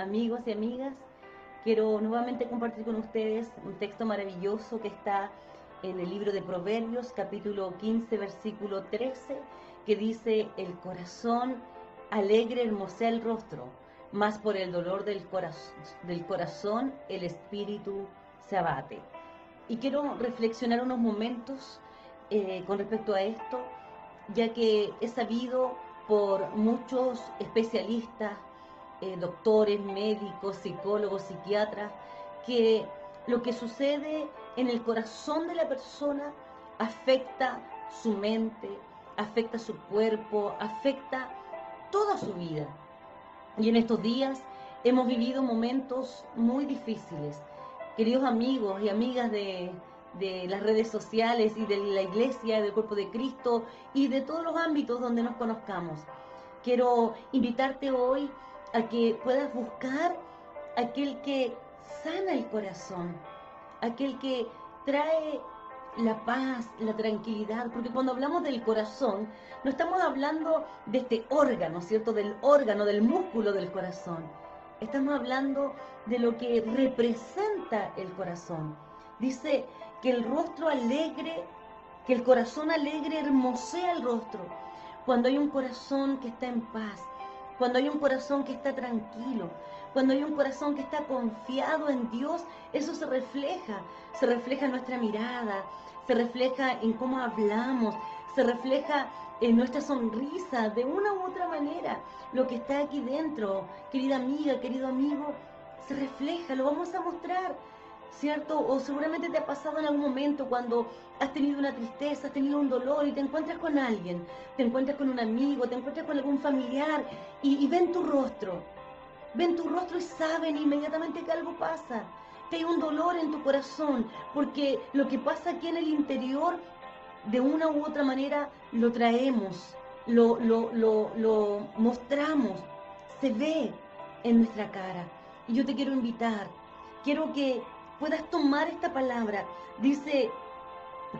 amigos y amigas. Quiero nuevamente compartir con ustedes un texto maravilloso que está en el libro de Proverbios, capítulo 15, versículo 13, que dice, el corazón alegre hermosea el rostro, más por el dolor del, del corazón el espíritu se abate. Y quiero reflexionar unos momentos eh, con respecto a esto, ya que he sabido por muchos especialistas, eh, doctores, médicos, psicólogos, psiquiatras, que lo que sucede en el corazón de la persona afecta su mente, afecta su cuerpo, afecta toda su vida. Y en estos días hemos vivido momentos muy difíciles. Queridos amigos y amigas de, de las redes sociales y de la iglesia, del cuerpo de Cristo y de todos los ámbitos donde nos conozcamos. Quiero invitarte hoy a que puedas buscar aquel que sana el corazón, aquel que trae la paz, la tranquilidad, porque cuando hablamos del corazón, no estamos hablando de este órgano, ¿cierto? Del órgano, del músculo del corazón. Estamos hablando de lo que representa el corazón. Dice que el rostro alegre, que el corazón alegre hermosea el rostro. Cuando hay un corazón que está en paz, cuando hay un corazón que está tranquilo, cuando hay un corazón que está confiado en Dios, eso se refleja, se refleja en nuestra mirada, se refleja en cómo hablamos, se refleja en nuestra sonrisa, de una u otra manera. Lo que está aquí dentro, querida amiga, querido amigo, se refleja, lo vamos a mostrar. ¿Cierto? O seguramente te ha pasado en algún momento cuando has tenido una tristeza, has tenido un dolor y te encuentras con alguien, te encuentras con un amigo, te encuentras con algún familiar y, ven tu rostro, ven tu rostro y saben inmediatamente que algo pasa, que hay un dolor en tu corazón, porque lo que pasa aquí en el interior, de una u otra manera, lo traemos, lo, lo, lo, lo mostramos, se ve en nuestra cara. Y yo te quiero invitar, quiero que puedas tomar esta palabra. Dice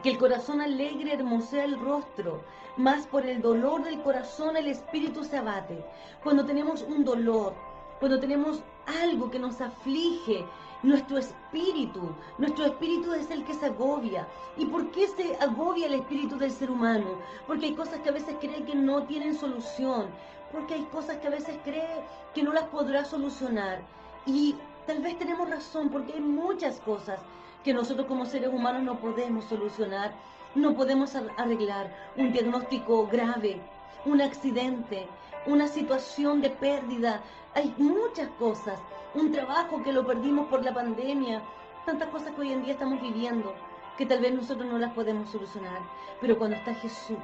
que el corazón alegre hermosea el rostro, más por el dolor del corazón el espíritu se abate. Cuando tenemos un dolor, cuando tenemos algo que nos aflige, nuestro espíritu, nuestro espíritu es el que se agobia. ¿Y por qué se agobia el espíritu del ser humano? Porque hay cosas que a veces cree que no tienen solución, porque hay cosas que a veces cree que no las podrá solucionar. Y Tal vez tenemos razón porque hay muchas cosas que nosotros como seres humanos no podemos solucionar, no podemos arreglar. Un diagnóstico grave, un accidente, una situación de pérdida. Hay muchas cosas. Un trabajo que lo perdimos por la pandemia. Tantas cosas que hoy en día estamos viviendo que tal vez nosotros no las podemos solucionar. Pero cuando está Jesús,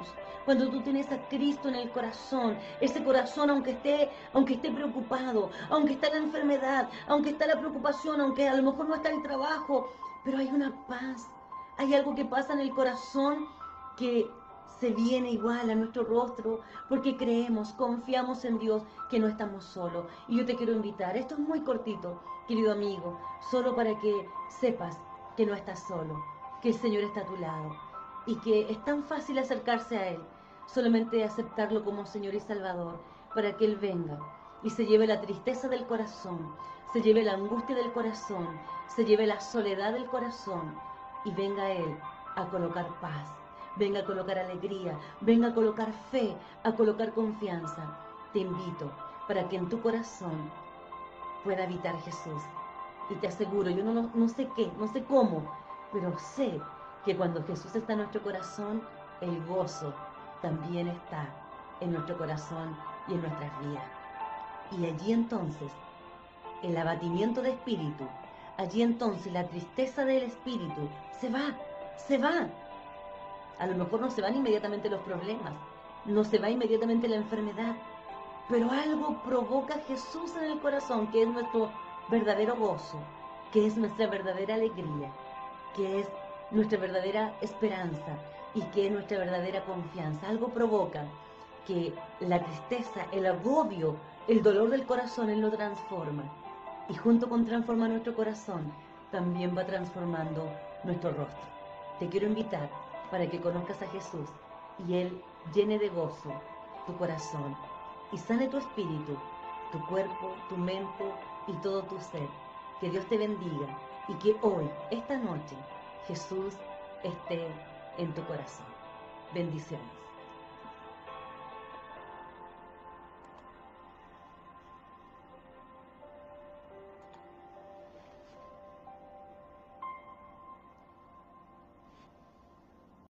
cuando tú tienes a Cristo en el corazón, ese corazón aunque esté, aunque esté preocupado, aunque está la enfermedad, aunque está la preocupación, aunque a lo mejor no está el trabajo, pero hay una paz, hay algo que pasa en el corazón que se viene igual a nuestro rostro porque creemos, confiamos en Dios que no estamos solos. Y yo te quiero invitar, esto es muy cortito, querido amigo, solo para que sepas que no estás solo que el Señor está a tu lado y que es tan fácil acercarse a Él, solamente aceptarlo como Señor y Salvador, para que Él venga y se lleve la tristeza del corazón, se lleve la angustia del corazón, se lleve la soledad del corazón y venga Él a colocar paz, venga a colocar alegría, venga a colocar fe, a colocar confianza. Te invito para que en tu corazón pueda habitar Jesús. Y te aseguro, yo no, no sé qué, no sé cómo, pero sé que cuando Jesús está en nuestro corazón, el gozo también está en nuestro corazón y en nuestras vidas. Y allí entonces, el abatimiento de espíritu, allí entonces la tristeza del espíritu se va, se va. A lo mejor no se van inmediatamente los problemas, no se va inmediatamente la enfermedad, pero algo provoca Jesús en el corazón, que es nuestro verdadero gozo, que es nuestra verdadera alegría que es nuestra verdadera esperanza y que es nuestra verdadera confianza. Algo provoca que la tristeza, el agobio, el dolor del corazón, Él lo transforma. Y junto con transformar nuestro corazón, también va transformando nuestro rostro. Te quiero invitar para que conozcas a Jesús y Él llene de gozo tu corazón y sane tu espíritu, tu cuerpo, tu mente, y todo tu ser. Que Dios te bendiga y que hoy, esta noche, Jesús esté en tu corazón. Bendiciones.